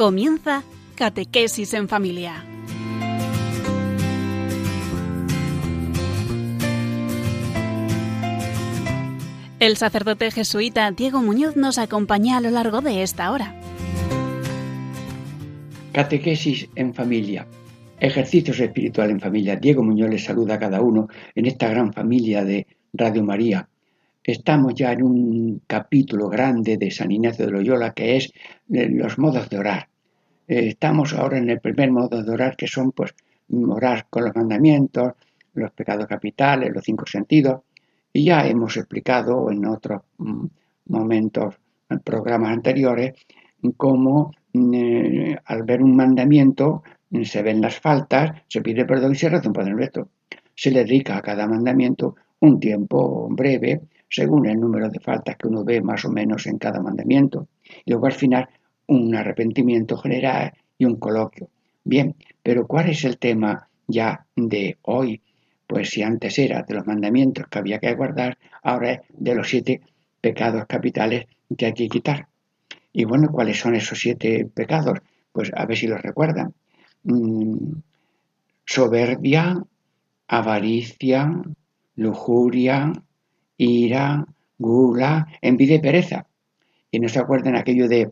Comienza Catequesis en Familia. El sacerdote jesuita Diego Muñoz nos acompaña a lo largo de esta hora. Catequesis en familia. Ejercicios espiritual en familia. Diego Muñoz les saluda a cada uno en esta gran familia de Radio María. Estamos ya en un capítulo grande de San Ignacio de Loyola que es eh, los modos de orar. Eh, estamos ahora en el primer modo de orar que son pues orar con los mandamientos, los pecados capitales, los cinco sentidos. Y ya hemos explicado en otros mm, momentos, en programas anteriores, cómo mm, al ver un mandamiento mm, se ven las faltas, se pide perdón y se reza un Padre Nuestro. Se le dedica a cada mandamiento un tiempo breve, según el número de faltas que uno ve más o menos en cada mandamiento. Y luego al final un arrepentimiento general y un coloquio. Bien, pero ¿cuál es el tema ya de hoy? Pues si antes era de los mandamientos que había que guardar, ahora es de los siete pecados capitales que hay que quitar. Y bueno, ¿cuáles son esos siete pecados? Pues a ver si los recuerdan. Mm, soberbia, avaricia, lujuria, ira, gula, envidia y pereza. Y no se acuerdan aquello de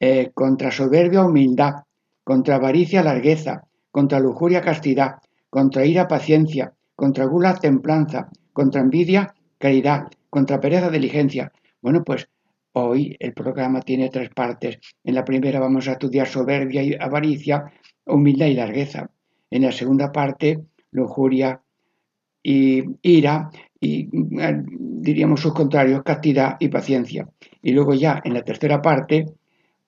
eh, contra soberbia humildad, contra avaricia largueza, contra lujuria castidad, contra ira paciencia, contra gula templanza, contra envidia caridad, contra pereza diligencia. Bueno, pues hoy el programa tiene tres partes. En la primera vamos a estudiar soberbia y avaricia, humildad y largueza. En la segunda parte, lujuria y ira y eh, diríamos sus contrarios, castidad y paciencia. Y luego ya en la tercera parte,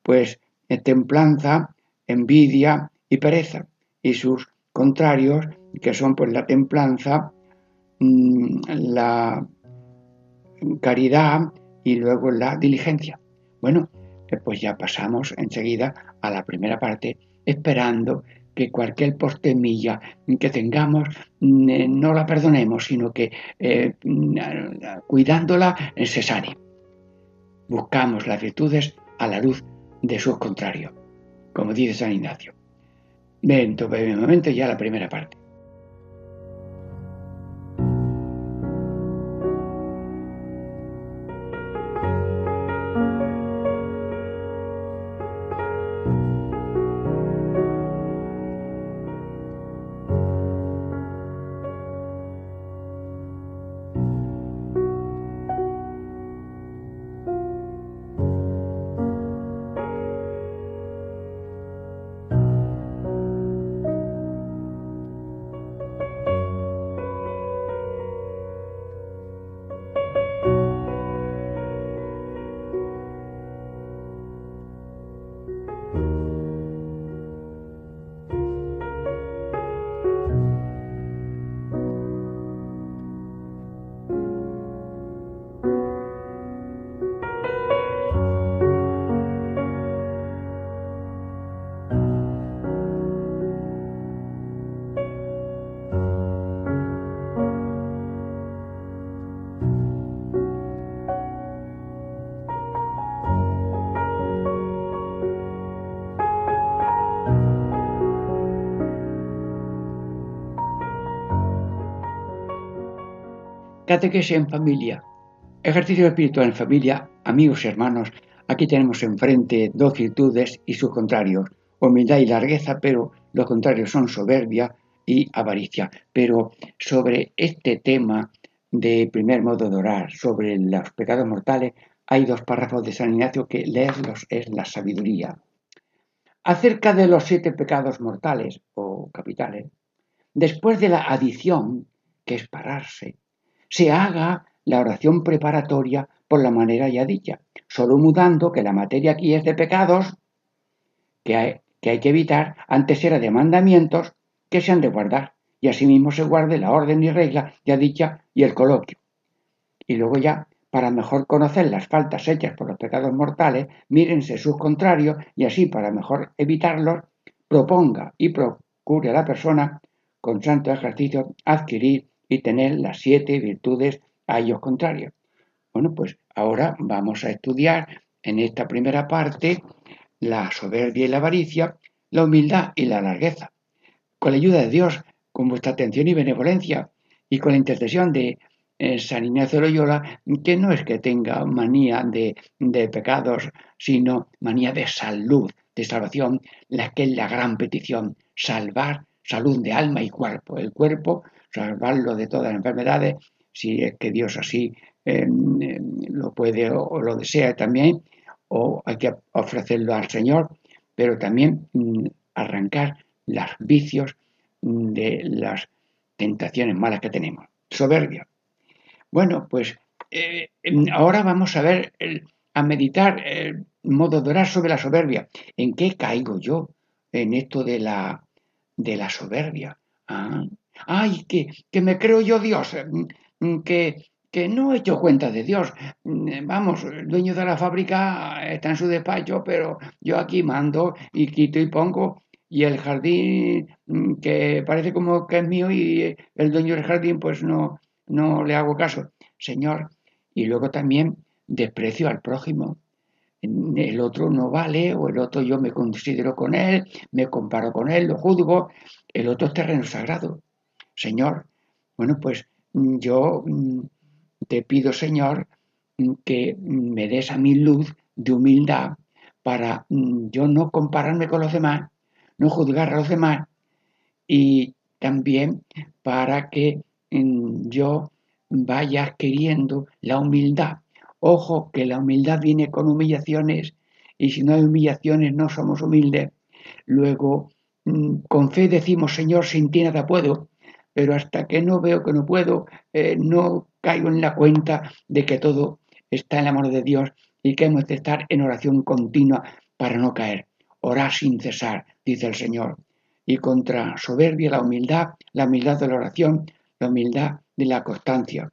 pues templanza, envidia y pereza. Y sus contrarios, que son pues la templanza, mm, la caridad y luego la diligencia. Bueno, eh, pues ya pasamos enseguida a la primera parte, esperando que cualquier postemilla que tengamos mm, eh, no la perdonemos, sino que eh, mm, cuidándola se sane. Buscamos las virtudes a la luz de sus contrarios, como dice San Ignacio. Ven, momento ya la primera parte. Catequesis en familia. Ejercicio espiritual en familia, amigos y hermanos. Aquí tenemos enfrente dos virtudes y sus contrarios, humildad y largueza, pero los contrarios son soberbia y avaricia. Pero sobre este tema de primer modo de orar, sobre los pecados mortales, hay dos párrafos de San Ignacio que leerlos es la sabiduría. Acerca de los siete pecados mortales o capitales, después de la adición, que es pararse, se haga la oración preparatoria por la manera ya dicha, solo mudando que la materia aquí es de pecados que hay que, hay que evitar, antes era de mandamientos que se han de guardar, y asimismo se guarde la orden y regla ya dicha y el coloquio. Y luego ya, para mejor conocer las faltas hechas por los pecados mortales, mírense sus contrarios y así para mejor evitarlos, proponga y procure a la persona con santo ejercicio adquirir y tener las siete virtudes a ellos contrarios. Bueno, pues ahora vamos a estudiar en esta primera parte la soberbia y la avaricia, la humildad y la largueza. Con la ayuda de Dios, con vuestra atención y benevolencia, y con la intercesión de eh, San Ignacio Loyola, que no es que tenga manía de, de pecados, sino manía de salud, de salvación, la que es la gran petición, salvar salud de alma y cuerpo. El cuerpo, salvarlo de todas las enfermedades, si es que Dios así em, em, lo puede o, lo desea también, o hay que ofrecerlo al Señor, pero también mm, arrancar los vicios mm, de las tentaciones malas que tenemos. Soberbia. Bueno, pues eh, em, ahora vamos a ver, a meditar el modo de orar sobre la soberbia. ¿En qué caigo yo en esto de la de la soberbia. Ah, ay, que, que me creo yo Dios, mm, que, que no he hecho cuenta de Dios. Mm, vamos, el dueño de la fábrica está en su despacho, pero yo aquí mando y quito y pongo. Y el jardín, mm, que parece como que es mío y el dueño del jardín, pues no, no le hago caso. Señor, y luego también desprecio al prójimo el otro no vale o el otro yo me considero con él, me comparo con él, lo juzgo, el otro es terreno sagrado. Señor, bueno, pues mm, yo mm, te pido, Señor, mm, que me des a mi luz de humildad para yo no compararme con los demás, no juzgar a los demás y también para que yo vaya queriendo la humildad Ojo que la humildad viene con humillaciones y si no hay humillaciones no somos humildes. Luego, mm, con fe decimos, Señor, sin ti nada puedo, pero hasta que no veo que no puedo, eh, no caigo en la cuenta de que todo está en la mano de Dios y que hemos de estar en oración continua para no caer. Orar sin cesar, dice el Señor. Y contra soberbia la humildad, la humildad de la oración, la humildad de la constancia.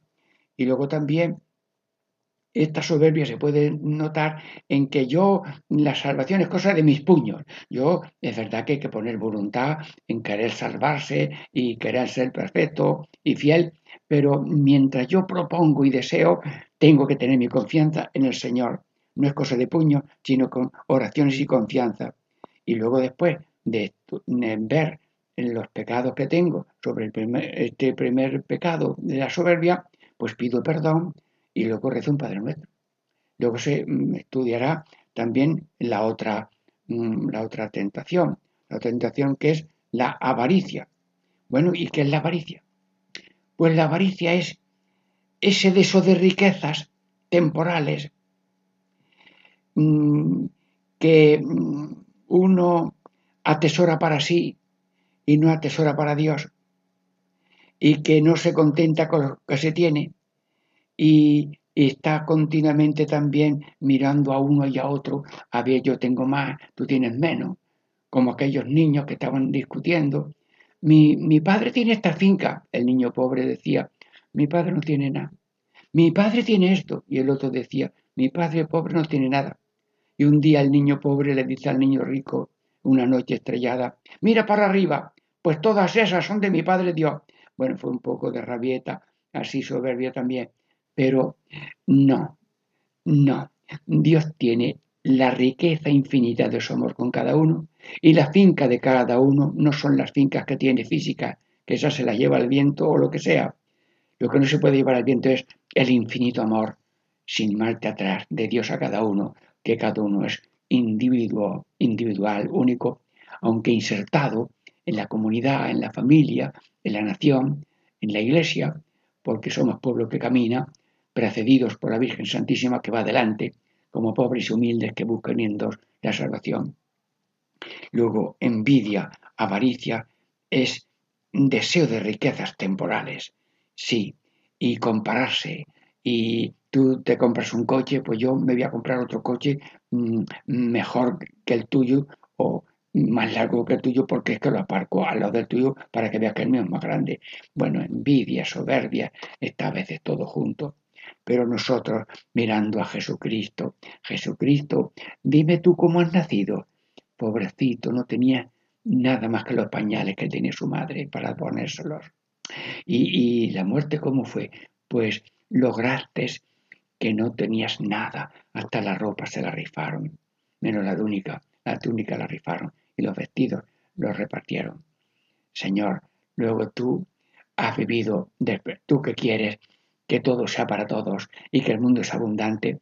Y luego también esta soberbia se puede notar en que yo, la salvación es cosa de mis puños. Yo, es verdad que hay que poner voluntad en querer salvarse y querer ser perfecto y fiel, pero mientras yo propongo y deseo, tengo que tener mi confianza en el Señor. No es cosa de puño, sino con oraciones y confianza. Y luego después de ver los pecados que tengo sobre este primer pecado de la soberbia, pues pido perdón y luego reza un Padre Nuestro. Luego se mm, estudiará también la otra, mm, la otra tentación, la tentación que es la avaricia. Bueno, ¿y qué es la avaricia? Pues la avaricia es ese deseo de riquezas temporales mm, que uno atesora para sí y no atesora para Dios y que no se contenta con lo que se tiene y está continuamente también mirando a uno y a otro, a ver, yo tengo más, tú tienes menos, como aquellos niños que estaban discutiendo. Mi, mi padre tiene esta finca, el niño pobre decía, mi padre no tiene nada. Mi padre tiene esto, y el otro decía, mi padre pobre no tiene nada. Y un día el niño pobre le dice al niño rico, una noche estrellada, mira para arriba, pues todas esas son de mi padre Dios. Bueno, fue un poco de rabieta, así soberbia también. Pero no, no. Dios tiene la riqueza infinita de su amor con cada uno y la finca de cada uno no son las fincas que tiene físicas, que esa se la lleva el viento o lo que sea. Lo que no se puede llevar al viento es el infinito amor, sin marcha atrás, de Dios a cada uno, que cada uno es individuo, individual, único, aunque insertado en la comunidad, en la familia, en la nación, en la iglesia, porque somos pueblo que camina, precedidos por la Virgen Santísima que va adelante, como pobres y humildes que buscan en dos la salvación. Luego, envidia, avaricia, es deseo de riquezas temporales, sí, y compararse. Y tú te compras un coche, pues yo me voy a comprar otro coche mm, mejor que el tuyo o más largo que el tuyo porque es que lo aparco al lado del tuyo para que veas que el mío es más grande. Bueno, envidia, soberbia, está a veces todo junto pero nosotros mirando a Jesucristo, Jesucristo, dime tú cómo has nacido. Pobrecito, no tenía nada más que los pañales que tenía su madre para ponérselos. Y, y la muerte, ¿cómo fue? Pues lograste que no tenías nada, hasta la ropa se la rifaron, menos la túnica, la túnica la rifaron y los vestidos los repartieron. Señor, luego tú has vivido, tú que quieres que todo sea para todos y que el mundo es abundante,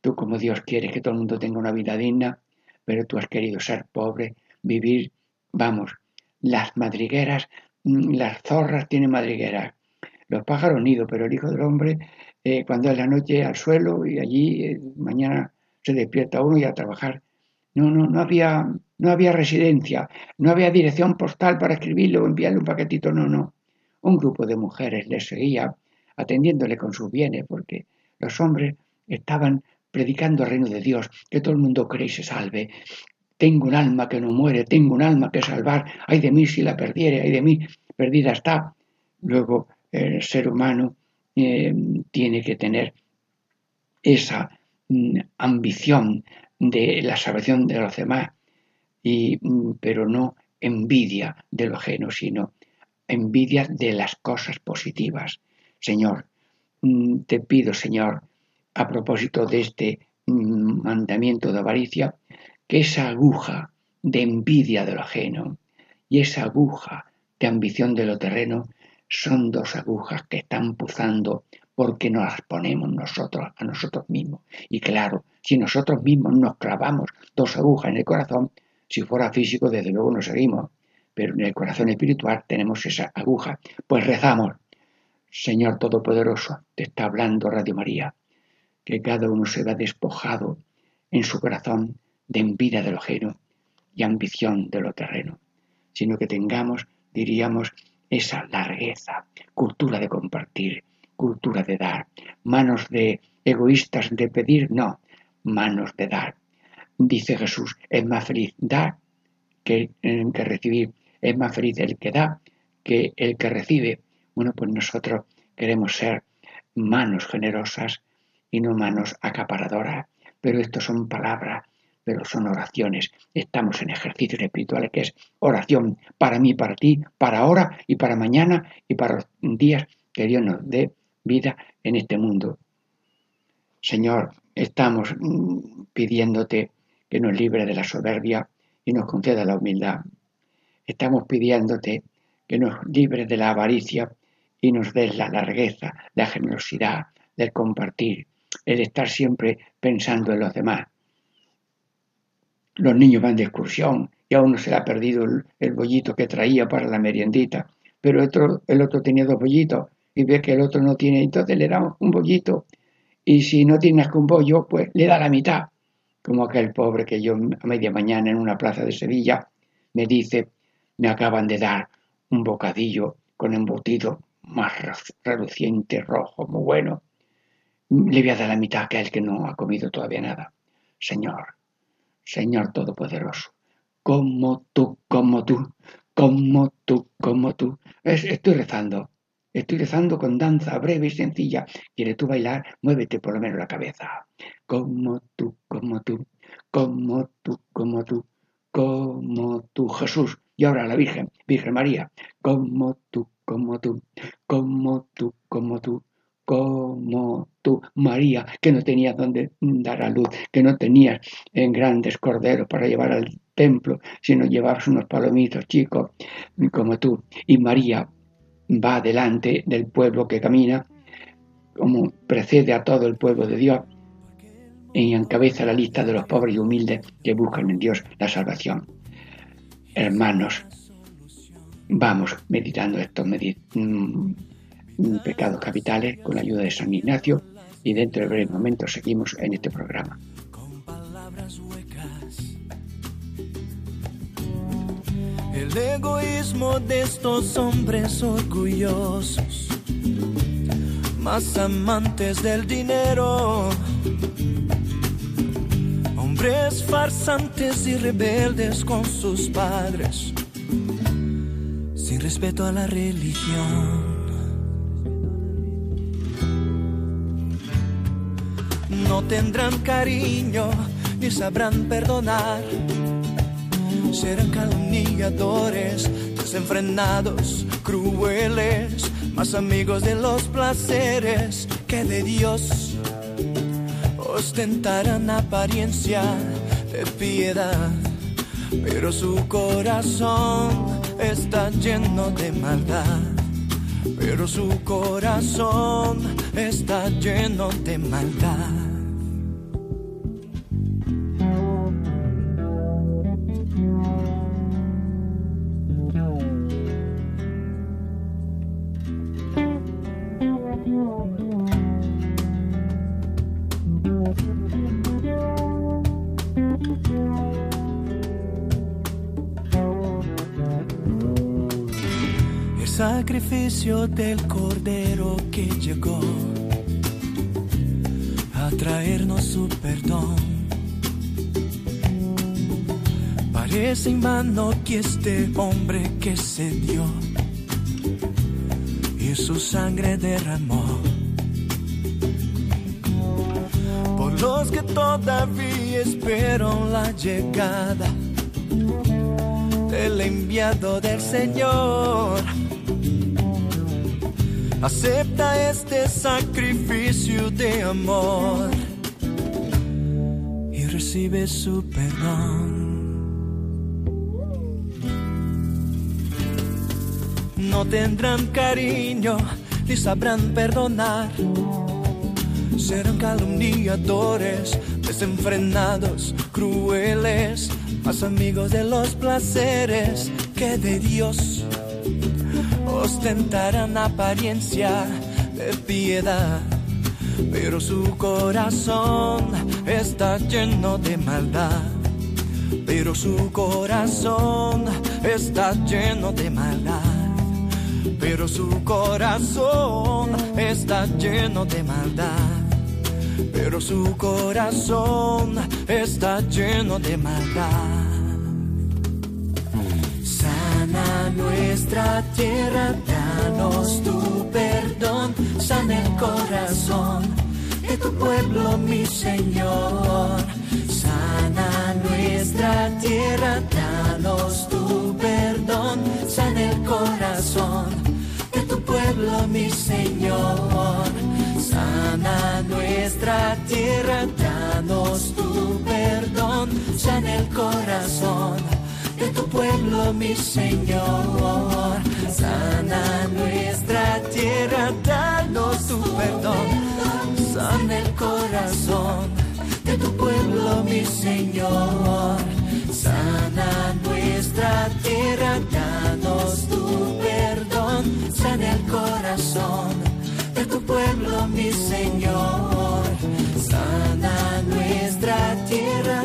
tú como Dios quieres que todo el mundo tenga una vida digna, pero tú has querido ser pobre, vivir, vamos, las madrigueras, mm, las zorras tienen madrigueras, los pájaros nido, pero el Hijo del Hombre, eh, cuando es la noche al suelo y allí eh, mañana se despierta uno y a trabajar. No, no, no había, no había residencia, no había dirección postal para escribirlo o enviarle un paquetito, no, no. Un grupo de mujeres le seguía atendiéndole con sus bienes, porque los hombres estaban predicando el reino de Dios, que todo el mundo cree y se salve. Tengo un alma que no muere, tengo un alma que salvar, ay de mí si la perdiere, ay de mí, perdida está. Luego el ser humano eh, tiene que tener esa mm, ambición de la salvación de los demás, y, mm, pero no envidia de lo ajeno, sino envidia de las cosas positivas. Señor, mm, te pido, Señor, a propósito de este mandamiento de avaricia, que esa aguja de envidia de lo ajeno y esa aguja de ambición de lo terreno son dos agujas que están puzando porque nos las ponemos nosotros a nosotros mismos. Y claro, si nosotros mismos nos clavamos dos agujas en el corazón, si fuera físico, desde luego nos seguimos, pero en el corazón espiritual tenemos esa aguja. Pues rezamos, Señor Todopoderoso, te está hablando Radio María, que cada uno se va despojado en su corazón de envidia de lo ajeno y ambición de lo terreno, sino que tengamos, diríamos, esa largueza, cultura de compartir, cultura de dar, manos de egoístas de pedir, no, manos de dar. Dice Jesús, es más feliz dar que, que recibir, es más feliz el que da que el que recibe. Bueno, pues nosotros queremos ser manos generosas y no manos acaparadoras, pero esto son palabras pero son oraciones. Estamos en ejercicios espirituales que es oración para mí, para ti, para ahora y para mañana y para los días que Dios nos dé vida en este mundo. Señor, estamos mm, pidiéndote que nos libre de la soberbia y nos conceda la humildad. Estamos pidiéndote que nos libre de la avaricia y nos des la largueza, la generosidad, del compartir, el estar siempre pensando en los demás. Los niños van de excursión y a uno se le ha perdido el, bollito que traía para la meriendita, pero el otro, el otro tenía dos bollitos y ve que el otro no tiene, entonces le da un bollito y si no tienes que un bollo, pues le da la mitad, como aquel pobre que yo a media mañana en una plaza de Sevilla me dice, me acaban de dar un bocadillo con embutido más reluciente, rojo, muy bueno. Le voy a dar la mitad a aquel que no ha comido todavía nada. Señor, Señor Todopoderoso, como tú, como tú, como tú, como tú. estoy rezando, estoy rezando con danza breve y sencilla. ¿Quieres tú bailar? Muévete por lo menos la cabeza. Como tú, como tú, como tú, como tú, como tú, Jesús. Y ahora la Virgen, Virgen María, como tú, como tú, como tú, como tú, como tú, María, que no tenías donde dar a luz, que no tenías en grandes corderos para llevar al templo, sino llevabas unos palomitos chicos como tú. Y María va delante del pueblo que camina, como precede a todo el pueblo de Dios, y encabeza la lista de los pobres y humildes que buscan en Dios la salvación. Hermanos, vamos meditando esto, medit mm, pecados capitales con la ayuda de San Ignacio y dentro de breves momentos seguimos en este programa. El egoísmo de estos hombres orgullosos, más amantes del dinero, hombres farsantes y rebeldes con sus padres, sin respeto a la religión no tendrán cariño ni sabrán perdonar. Serán calumniadores, desenfrenados, crueles, más amigos de los placeres que de Dios. Ostentarán apariencia de piedad, pero su corazón está lleno de maldad. Pero su corazón está lleno de maldad. Sacrificio del Cordero que llegó a traernos su perdón. Parece en vano que este hombre que se dio y su sangre derramó. Por los que todavía esperan la llegada del enviado del Señor Acepta este sacrificio de amor y recibe su perdón. No tendrán cariño ni sabrán perdonar. Serán calumniadores, desenfrenados, crueles, más amigos de los placeres que de Dios ostentarán apariencia de piedad, pero su corazón está lleno de maldad. Pero su corazón está lleno de maldad. Pero su corazón está lleno de maldad. Pero su corazón está lleno de maldad. Nuestra tierra, danos tu perdón, sana el corazón de tu pueblo, mi Señor. Sana nuestra tierra, danos tu perdón, sana el corazón de tu pueblo, mi Señor. Sana nuestra tierra, danos tu perdón, sana el corazón de tu pueblo, mi Señor. Sana nuestra tierra, danos tu perdón. Sana el corazón de tu pueblo, mi Señor. Sana nuestra tierra, danos tu perdón. Sana el corazón de tu pueblo, mi Señor. Sana nuestra tierra,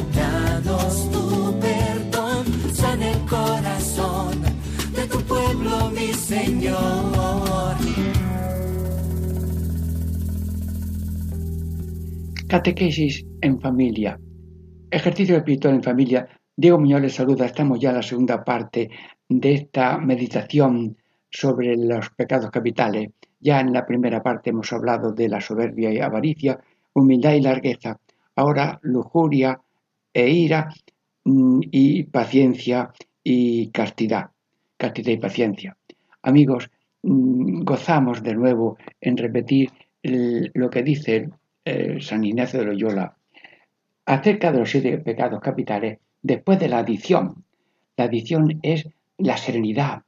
el corazón de tu pueblo, mi Señor. Catequesis en familia. Ejercicio espiritual en familia. Diego Muñoz les saluda. Estamos ya en la segunda parte de esta meditación sobre los pecados capitales. Ya en la primera parte hemos hablado de la soberbia y avaricia, humildad y largueza. Ahora lujuria e ira y paciencia y castidad, castidad y paciencia. Amigos, mm, gozamos de nuevo en repetir lo que dice San Ignacio de Loyola acerca de los siete pecados capitales después de la adición. La adición es la serenidad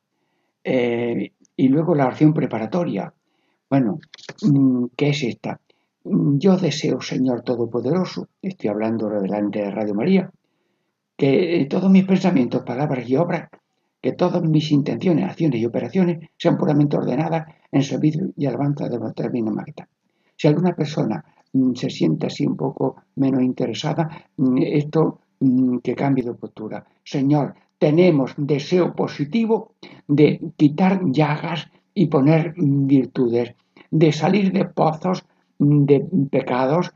eh, y luego la oración preparatoria. Bueno, mm, ¿qué es esta? Yo deseo, Señor Todopoderoso, estoy hablando delante de Radio María, que todos mis pensamientos, palabras y obras, que todas mis intenciones, acciones y operaciones sean puramente ordenadas en servicio y alabanza de nuestra divina majestad. Si alguna persona mm, se siente así un poco menos interesada, mm, esto mm, que cambie de postura. Señor, tenemos deseo positivo de quitar llagas y poner virtudes, de salir de pozos de pecados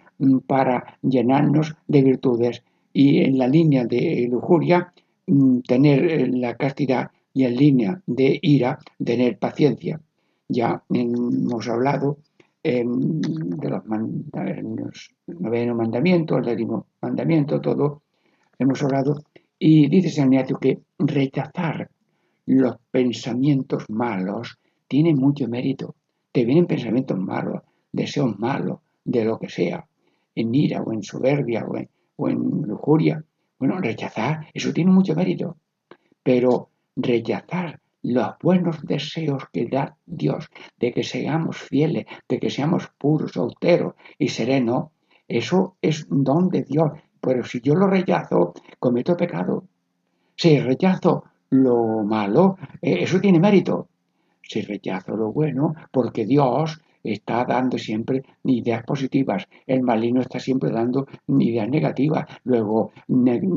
para llenarnos de virtudes y en la línea de lujuria mm, tener eh, la castidad y en línea de ira tener paciencia. Ya hemos hablado em, de los, noveno mandamientos, el décimo mandamiento, todo hemos hablado y dice San Ignacio que rechazar los pensamientos malos tiene mucho mérito. Te vienen pensamientos malos, deseos malos, de lo que sea, en ira o en soberbia o en, o en lujuria, Bueno, rechazar, eso tiene mucho mérito, pero rechazar los buenos deseos que da Dios de que seamos fieles, de que seamos puros, austeros y serenos, eso es don de Dios. Pero si yo lo rechazo, cometo pecado. Si rechazo lo malo, eh, eso tiene mérito. Si rechazo lo bueno, porque Dios está dando siempre ideas positivas, el maligno está siempre dando ideas negativas. Luego,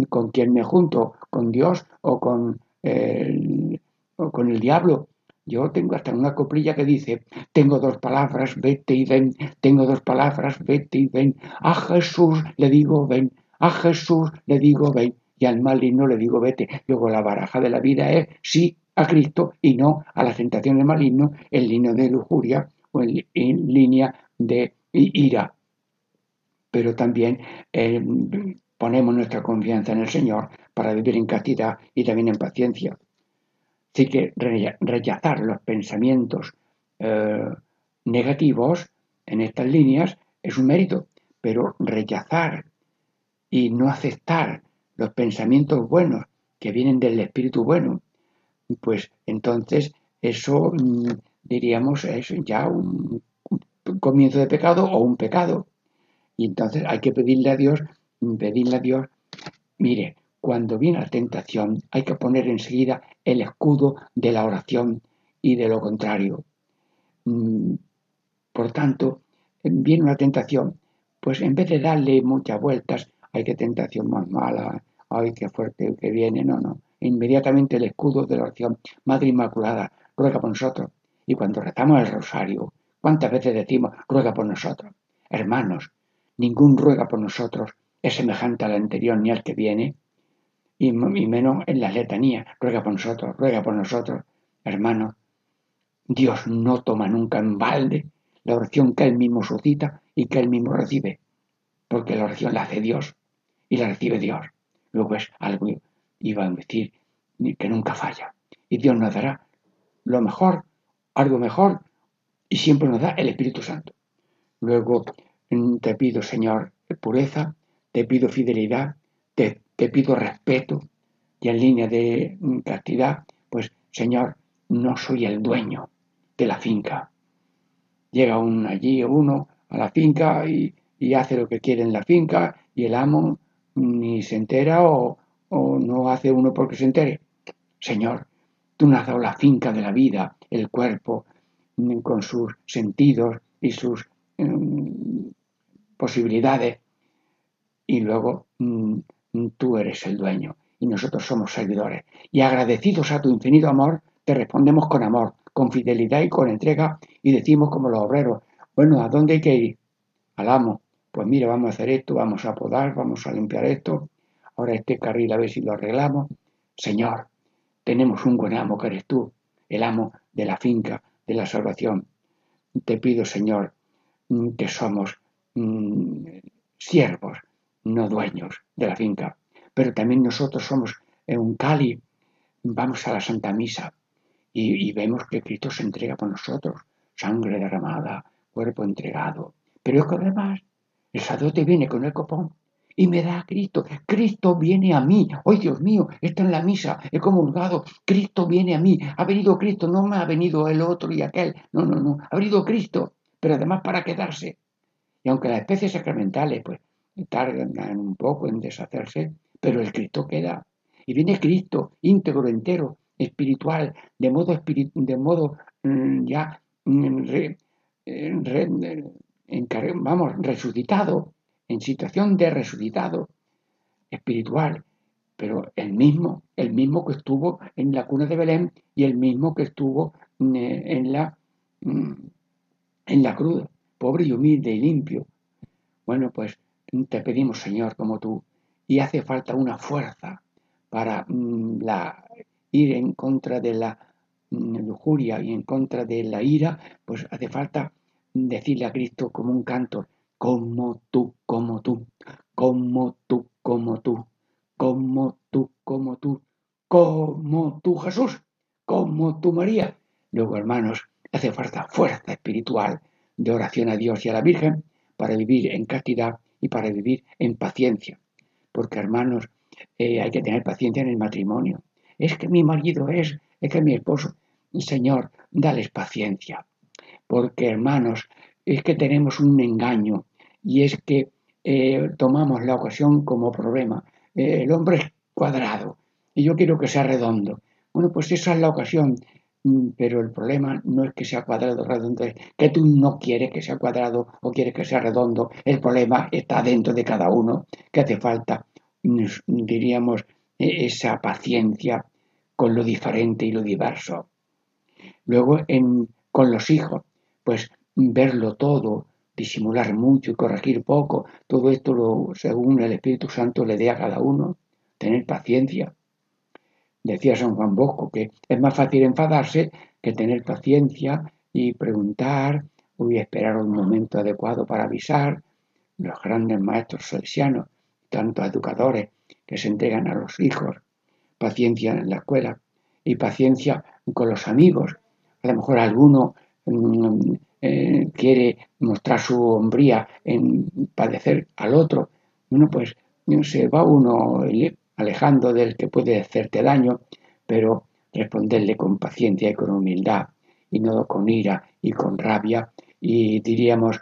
¿con quién me junto? ¿Con Dios o con el, o con el diablo? Yo tengo hasta una coprilla que dice, tengo dos palabras, vete y ven, tengo dos palabras, vete y ven, a Jesús le digo ven, a Jesús le digo ven, y al maligno le digo vete. Luego la baraja de la vida es sí a Cristo y no a la tentación del maligno en línea de lujuria en, línea de ira. Pero también eh, ponemos nuestra confianza en el Señor para vivir en castidad y también en paciencia. Así que rechazar los pensamientos eh, negativos en estas líneas es un mérito, pero rechazar y no aceptar los pensamientos buenos que vienen del espíritu bueno, pues entonces eso mm, diríamos es ya un, comienzo de pecado o un pecado. Y entonces hay que pedirle a Dios, pedirle a Dios, mire, cuando viene la tentación hay que poner enseguida el escudo de la oración y de lo contrario. Mm, por tanto, viene una tentación, pues en vez de darle muchas vueltas, hay que tentación más mala, ay, qué fuerte que viene, no, no. Inmediatamente el escudo de la oración, Madre Inmaculada, ruega por nosotros. Y cuando rezamos el rosario, ¿cuántas veces decimos, ruega por nosotros? Hermanos, ningún ruega por nosotros es semejante al anterior ni al que viene, y, menos en la letanía, ruega por nosotros, ruega por nosotros. Hermanos, Dios no toma nunca en balde la oración que Él mismo suscita y que Él mismo recibe, porque la oración la hace Dios y la recibe Dios. Luego es algo, iba a decir, que nunca falla. Y Dios nos dará lo mejor, algo mejor, y siempre nos da el Espíritu Santo. Luego mm, te pido, Señor, pureza, te pido fidelidad, te, pido respeto, y en línea de mm, castidad, pues, Señor, no soy el dueño de la finca. Llega un allí uno a la finca y, y hace lo que quiere en la finca y el amo ni se entera o, no hace uno porque se entere. Señor, tú nos has dado la finca de la vida, el cuerpo, mm, con sus sentidos y sus mm, posibilidades, y luego mm, tú eres el dueño y nosotros somos servidores. Y agradecidos a tu infinito amor, te respondemos con amor, con fidelidad y con entrega, y decimos como los obreros, bueno, ¿a dónde hay que ir? Al amo, pues mira, vamos a hacer esto, vamos a podar, vamos a limpiar esto, ahora este carril a ver si lo arreglamos. Señor, tenemos un buen amo que eres tú, el amo de la finca, de la salvación. Te pido, Señor, mm, que somos mm, siervos, no dueños de la finca, pero también nosotros somos un Cali, vamos a la Santa Misa y, y vemos que Cristo se entrega por nosotros, sangre derramada, cuerpo entregado. Pero es que además el sacerdote viene con el copón y me da a Cristo. Cristo viene a mí. ¡Ay, Dios mío! Está en la misa, he comulgado. Cristo viene a mí. Ha venido Cristo, no me ha venido el otro y aquel. No, no, no. Ha venido Cristo, pero además para quedarse. Y aunque las especies sacramentales, pues, tardan un poco en deshacerse, pero el Cristo queda. Y viene Cristo, íntegro, entero, espiritual, de modo, de modo mm, ya mm, vamos, resucitado, en situación de resucitado espiritual, pero el mismo, el mismo que estuvo en la cuna de Belén y el mismo que estuvo mm, eh, en la, mm, en la cruz, pobre y humilde y limpio. Bueno, pues te pedimos, Señor, como tú, y hace falta una fuerza para mm, la, ir en contra de la lujuria y en contra de la ira, pues hace falta decirle a Cristo como un canto, como tú, como tú, como tú, como tú, como tú, como tú, como tú Jesús, como tú María. Luego, hermanos, hace falta fuerza espiritual de oración a Dios y a la Virgen para vivir en castidad y para vivir en paciencia. Porque, hermanos, eh, hay que tener paciencia en el matrimonio. Es que mi marido es, es que mi esposo. Señor, dales paciencia. Porque, hermanos, es que tenemos un engaño y es que eh, tomamos la ocasión como problema. Eh, el hombre es cuadrado y yo quiero que sea redondo. Bueno, pues esa es la ocasión, mm, pero el problema no es que sea cuadrado o redondo, es que tú no quieres que sea cuadrado o quieres que sea redondo. El problema está dentro de cada uno, que hace falta, diríamos, e-, esa paciencia con lo diferente y lo diverso. Luego, en, con los hijos, pues verlo todo, disimular mucho y corregir poco, todo esto lo, según el Espíritu Santo le dé a cada uno, tener paciencia. Decía San Juan Bosco que es más fácil enfadarse que tener paciencia y preguntar o esperar un momento adecuado para avisar. Los grandes maestros salesianos, tanto educadores que se entregan a los hijos, paciencia en la escuela y paciencia con los amigos. A lo mejor alguno mm, eh, quiere mostrar su hombría en padecer al otro. Bueno, pues se va uno alejando del que puede hacerte daño, pero responderle con paciencia y con humildad, y no con ira y con rabia. Y diríamos,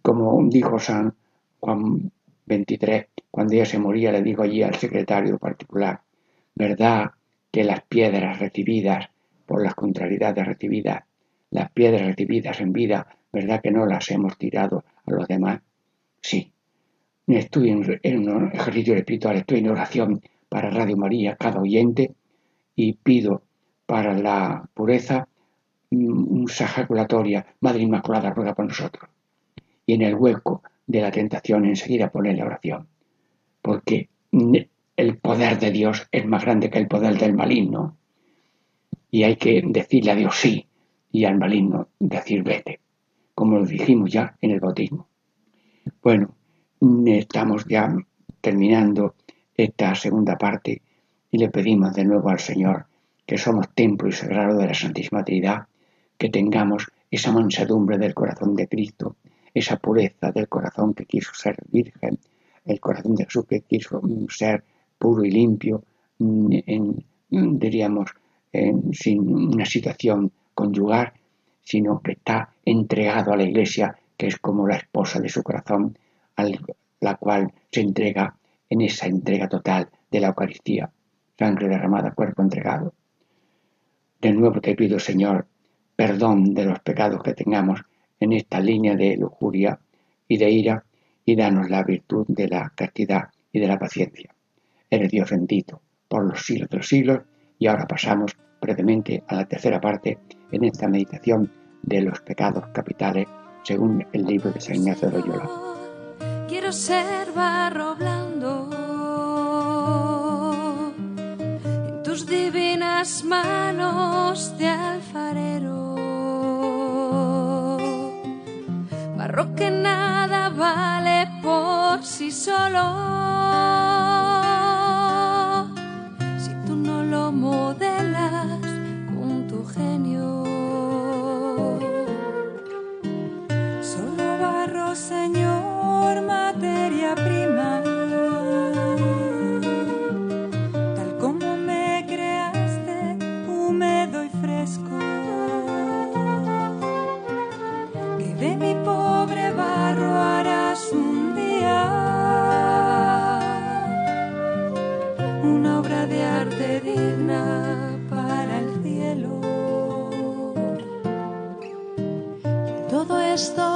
como dijo San Juan 23, cuando ella se moría, le dijo allí al secretario particular, ¿verdad que las piedras recibidas por las contrariedades recibidas, las piedras recibidas en vida, ¿verdad que no las hemos tirado a los demás? Sí. Estoy en, un ejercicio espiritual, estoy en oración para Radio María, cada oyente, y pido para la pureza un sajaculatoria, Madre Inmaculada, ruega por nosotros. Y en el hueco de la tentación enseguida poner la oración. Porque el poder de Dios es más grande que el poder del maligno. Y hay que decirle a Dios sí y al maligno decir vete, como lo dijimos ya en el bautismo. Bueno, estamos ya terminando esta segunda parte y le pedimos de nuevo al Señor que somos templo y sagrado de la Santísima Trinidad, que tengamos esa mansedumbre del corazón de Cristo, esa pureza del corazón que quiso ser virgen, el corazón de Jesús que quiso ser puro y limpio, en, diríamos, sin una situación conyugal, sino que está entregado a la Iglesia, que es como la esposa de su corazón, a la cual se entrega en esa entrega total de la Eucaristía, sangre derramada, cuerpo entregado. De nuevo te pido, Señor, perdón de los pecados que tengamos en esta línea de lujuria y de ira, y danos la virtud de la castidad y de la paciencia. Eres Dios bendito por los siglos de los siglos, y ahora pasamos brevemente a la tercera parte en esta meditación de los pecados capitales según el libro de San Ignacio de Loyola quiero ser barro blando. En tus divinas manos de alfarero. Barro que nada vale por sí solo. Con tu esto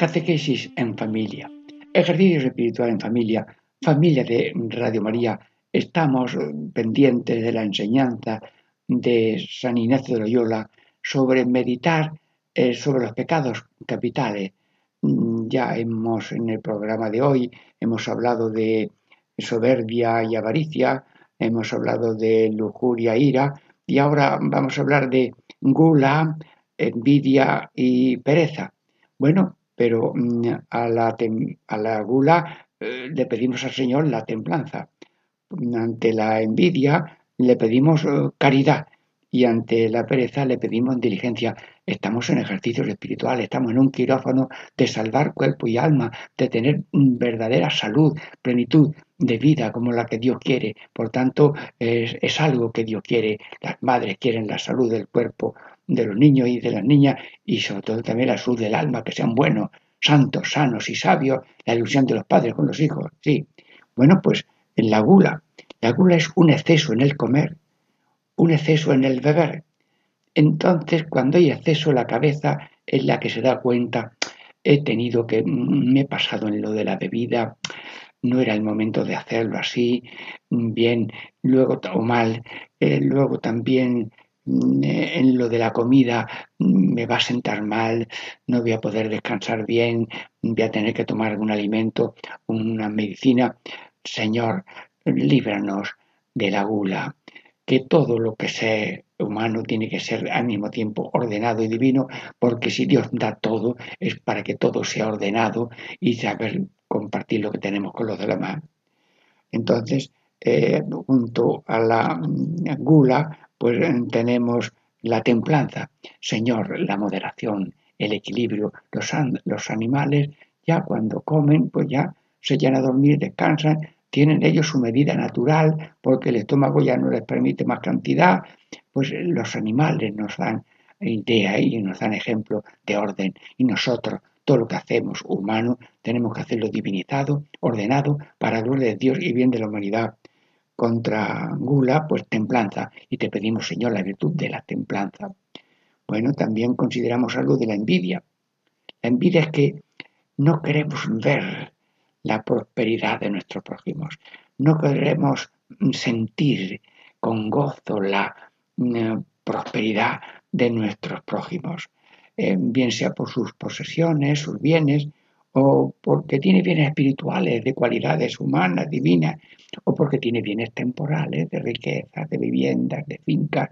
Catequesis en familia. Ejercicios espirituales en familia. Familia de Radio María. Estamos pendientes de la enseñanza de San Ignacio de Loyola sobre meditar eh, sobre los pecados capitales. Mm, ya hemos en el programa de hoy hemos hablado de soberbia y avaricia, hemos hablado de lujuria, ira, y ahora vamos a hablar de gula, envidia y pereza. Bueno, pero mm, a la, a la gula eh, le pedimos al Señor la templanza. Ante la envidia le pedimos eh, caridad y ante la pereza le pedimos diligencia. Estamos en ejercicios espirituales, estamos en un quirófano de salvar cuerpo y alma, de tener verdadera salud, plenitud de vida como la que Dios quiere. Por tanto, es, algo que Dios quiere. Las madres quieren la salud del cuerpo de los niños y de las niñas y sobre todo también la salud del alma, que sean buenos, santos, sanos y sabios, la ilusión de los padres con los hijos. Sí. Bueno, pues en la gula. La gula es un exceso en el comer, un exceso en el beber. Entonces, cuando hay exceso, la cabeza es la que se da cuenta, he tenido que, me he pasado en lo de la bebida, no era el momento de hacerlo así, bien, luego o mal, eh, luego también mm, en lo de la comida mm, me va a sentar mal, no voy a poder descansar bien, voy a tener que tomar algún alimento, una medicina. Señor, líbranos de la gula, que todo lo que sea humano tiene que ser al mismo tiempo ordenado y divino, porque si Dios da todo es para que todo sea ordenado y saber compartir lo que tenemos con los demás. Entonces, eh, junto a la mm, gula, pues tenemos la templanza, Señor, la moderación, el equilibrio. Los, los animales ya cuando comen, pues ya se llenan a dormir, descansan, tienen ellos su medida natural porque el estómago ya no les permite más cantidad, pues los animales nos dan idea y nos dan ejemplo de orden y nosotros todo lo que hacemos humano tenemos que hacerlo divinizado, ordenado para gloria de Dios y bien de la humanidad. Contra gula, pues templanza y te pedimos Señor la virtud de la templanza. Bueno, también consideramos algo de la envidia. La envidia es que no queremos ver la prosperidad de nuestros prójimos. No queremos sentir con gozo la mm, prosperidad de nuestros prójimos, eh, bien sea por sus posesiones, sus bienes, o porque tiene bienes espirituales, de cualidades humanas, divinas, o porque tiene bienes temporales, de riquezas, de viviendas, de fincas.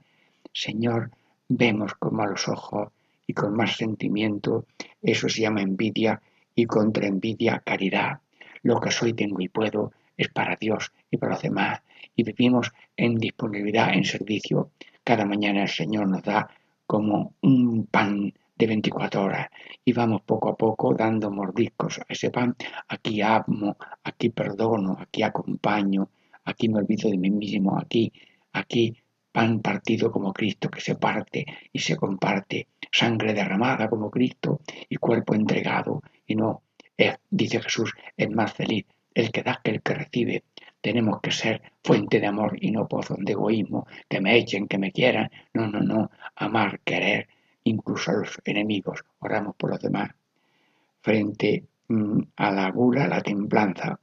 Señor, vemos con malos ojos y con más sentimiento, eso se llama envidia, y contra envidia caridad. Lo que soy, tengo y puedo es para Dios y para los demás. Y vivimos en disponibilidad, en servicio. Cada mañana el Señor nos da como un pan de 24 horas y vamos poco a poco dando mordiscos a ese pan. Aquí amo, aquí perdono, aquí acompaño, aquí me olvido de mí mismo, aquí, aquí pan partido como Cristo que se parte y se comparte, sangre derramada como Cristo y cuerpo entregado y no, dice Jesús, es más feliz el que da que el que recibe. Tenemos que ser fuente de amor y no pozo de egoísmo, que me echen, que me quieran. No, no, no. Amar, querer, incluso a los enemigos. Oramos por los demás. Frente mm, a la gula, la templanza.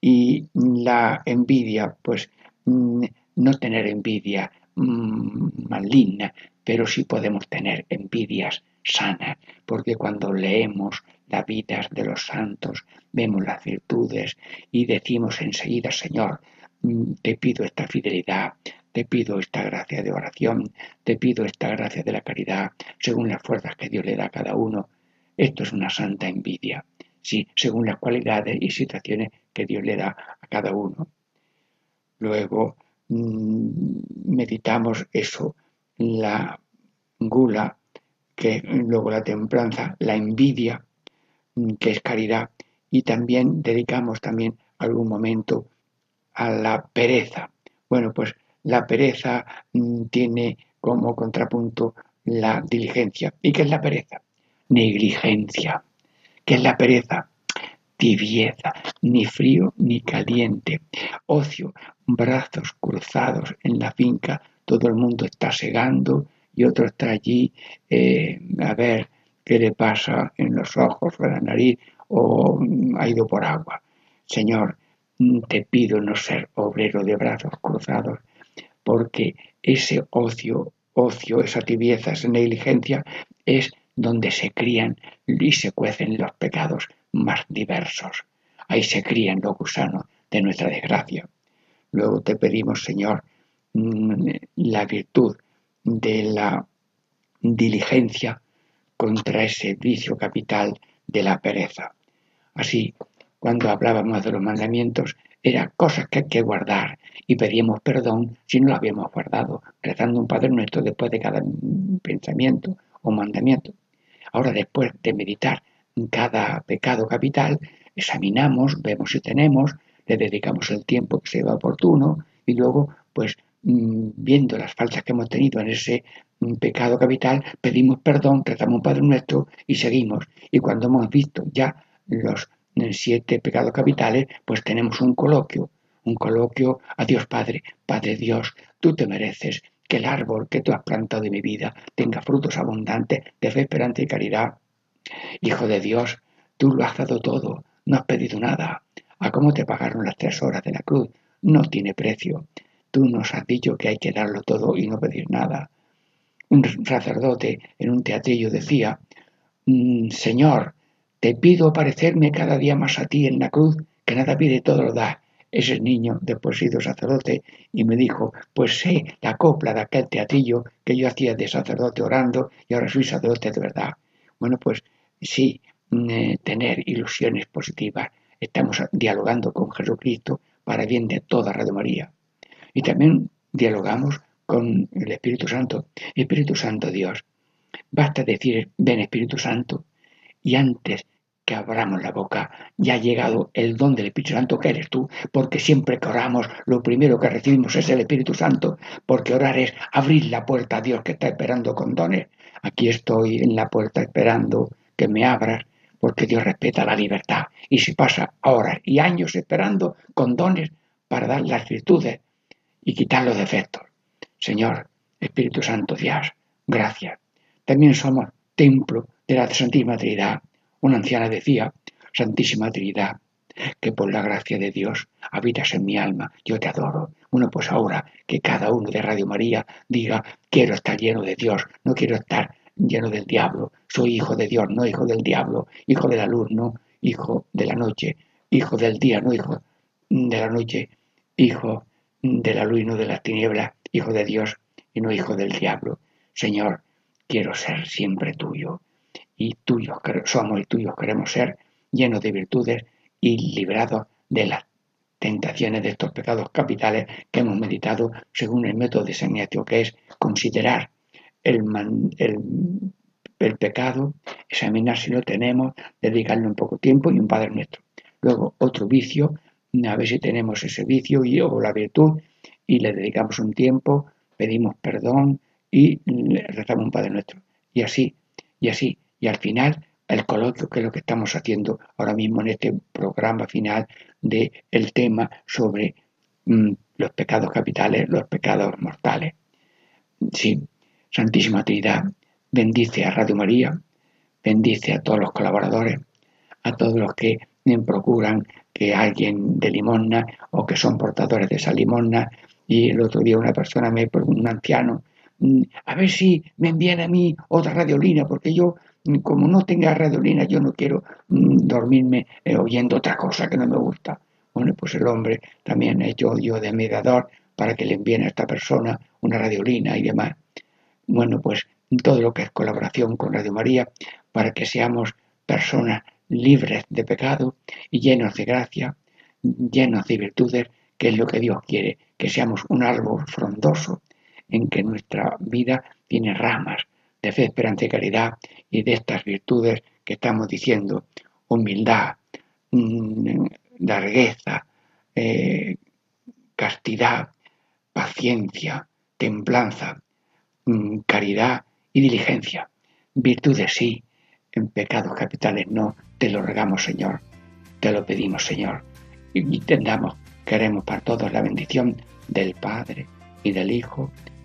Y la envidia, pues mm, no tener envidia mm, maligna, pero sí podemos tener envidias sanas, porque cuando leemos las vidas de los santos, vemos las virtudes y decimos enseguida, Señor, te pido esta fidelidad, te pido esta gracia de oración, te pido esta gracia de la caridad, según las fuerzas que Dios le da a cada uno. Esto es una santa envidia, sí, según las cualidades y situaciones que Dios le da a cada uno. Luego mm, meditamos eso, la gula, que luego la templanza, la envidia, mm, que es caridad, y también dedicamos también algún momento a la pereza. Bueno, pues la pereza mm, tiene como contrapunto la diligencia. ¿Y qué es la pereza? Negligencia. ¿Qué es la pereza? Tibieza, ni frío ni caliente. Ocio, brazos cruzados en la finca, todo el mundo está segando y otro está allí eh, a ver qué le pasa en los ojos o en la nariz o mm, ha ido por agua. Señor, mm, te pido no ser obrero de brazos cruzados porque ese ocio, ocio, esa tibieza, esa negligencia es donde se crían y se cuecen los pecados más diversos. Ahí se crían los gusanos de nuestra desgracia. Luego te pedimos, Señor, mm, la virtud de la diligencia contra ese vicio capital de la pereza. Así, cuando hablábamos de los mandamientos, eran cosas que hay que guardar y pedíamos perdón si no lo habíamos guardado, rezando un Padre Nuestro después de cada pensamiento o mandamiento. Ahora, después de meditar cada pecado capital, examinamos, vemos si tenemos, le dedicamos el tiempo que sea oportuno y luego, pues, mm, viendo las faltas que hemos tenido en ese mm, pecado capital, pedimos perdón, rezamos un Padre Nuestro y seguimos. Y cuando hemos visto ya los siete pecados capitales, pues tenemos un coloquio, un coloquio a Dios Padre, Padre Dios, tú te mereces que el árbol que tú has plantado de mi vida tenga frutos abundantes de fe, esperanza y caridad. Hijo de Dios, tú lo has dado todo, no has pedido nada. ¿A cómo te pagaron las tres horas de la cruz? No tiene precio. Tú nos has dicho que hay que darlo todo y no pedir nada. Un sacerdote en un teatrillo decía, mm, Señor, te pido parecerme cada día más a ti en la cruz, que nada pide, todo lo da. Ese niño, después sido sacerdote, y me dijo, pues sé la copla de aquel teatrillo que yo hacía de sacerdote orando y ahora soy sacerdote de verdad. Bueno, pues sí, mm, eh, tener ilusiones positivas. Estamos dialogando con Jesucristo para bien de toda Radio María. Y también dialogamos con el Espíritu Santo. Espíritu Santo Dios. Basta decir, ven Espíritu Santo, y antes que abramos la boca, ya ha llegado el don del Espíritu Santo que eres tú, porque siempre que oramos, lo primero que recibimos es el Espíritu Santo, porque orar es abrir la puerta a Dios que está esperando con dones. Aquí estoy en la puerta esperando que me abras, porque Dios respeta la libertad. Y si pasa horas y años esperando con dones para dar las virtudes y quitar los defectos. Señor, Espíritu Santo Dios, gracias. También somos templo de la Santísima Trinidad. Una anciana decía, Santísima Trinidad, que por la gracia de Dios habitas en mi alma, yo te adoro. Bueno, pues ahora que cada uno de Radio María diga, quiero estar lleno de Dios, no quiero estar lleno del diablo, soy hijo de Dios, no hijo del diablo, hijo de la luz, no hijo de la noche, hijo del día, no hijo de la noche, hijo de la luz, no de las tinieblas, hijo de Dios y no hijo del diablo. Señor, quiero ser siempre tuyo y tuyos somos y tuyos queremos ser, llenos de virtudes y librados de las tentaciones de estos pecados capitales que hemos meditado según el método de San que es considerar el, el pecado, examinar si lo tenemos, dedicarle un poco tiempo y un Padre Nuestro. Luego otro vicio, a ver si tenemos ese vicio y, o la virtud y le dedicamos un tiempo, pedimos perdón y rezamos un Padre Nuestro. Y así, y así. Y al final el coloquio, que es lo que estamos haciendo ahora mismo en este programa final del el tema sobre mm, los pecados capitales, los pecados mortales. Sí, Santísima Trinidad, bendice a Radio María, bendice a todos los colaboradores, a todos los que procuran que alguien de limosna o que son portadores de esa limosna. Y el otro día una persona, me, un anciano, a ver si me envían a mí otra radiolina, porque yo como no tenga radiolina, yo no quiero mm, dormirme eh, oyendo otra cosa que no me gusta. Bueno, pues el hombre también ha hecho yo de mediador para que le envíen a esta persona una radiolina y demás. Bueno, pues todo lo que es colaboración con Radio María, para que seamos personas libres de pecado y llenos de gracia, llenos de virtudes, que es lo que Dios quiere, que seamos un árbol frondoso en que nuestra vida tiene ramas, de fe, esperanza y caridad y de estas virtudes que estamos diciendo, humildad, mm, largueza, eh, castidad, paciencia, templanza, mm, caridad y diligencia. Virtudes sí, en pecados capitales no, te lo regamos Señor, te lo pedimos Señor. Y entendamos, queremos para todos la bendición del Padre y del Hijo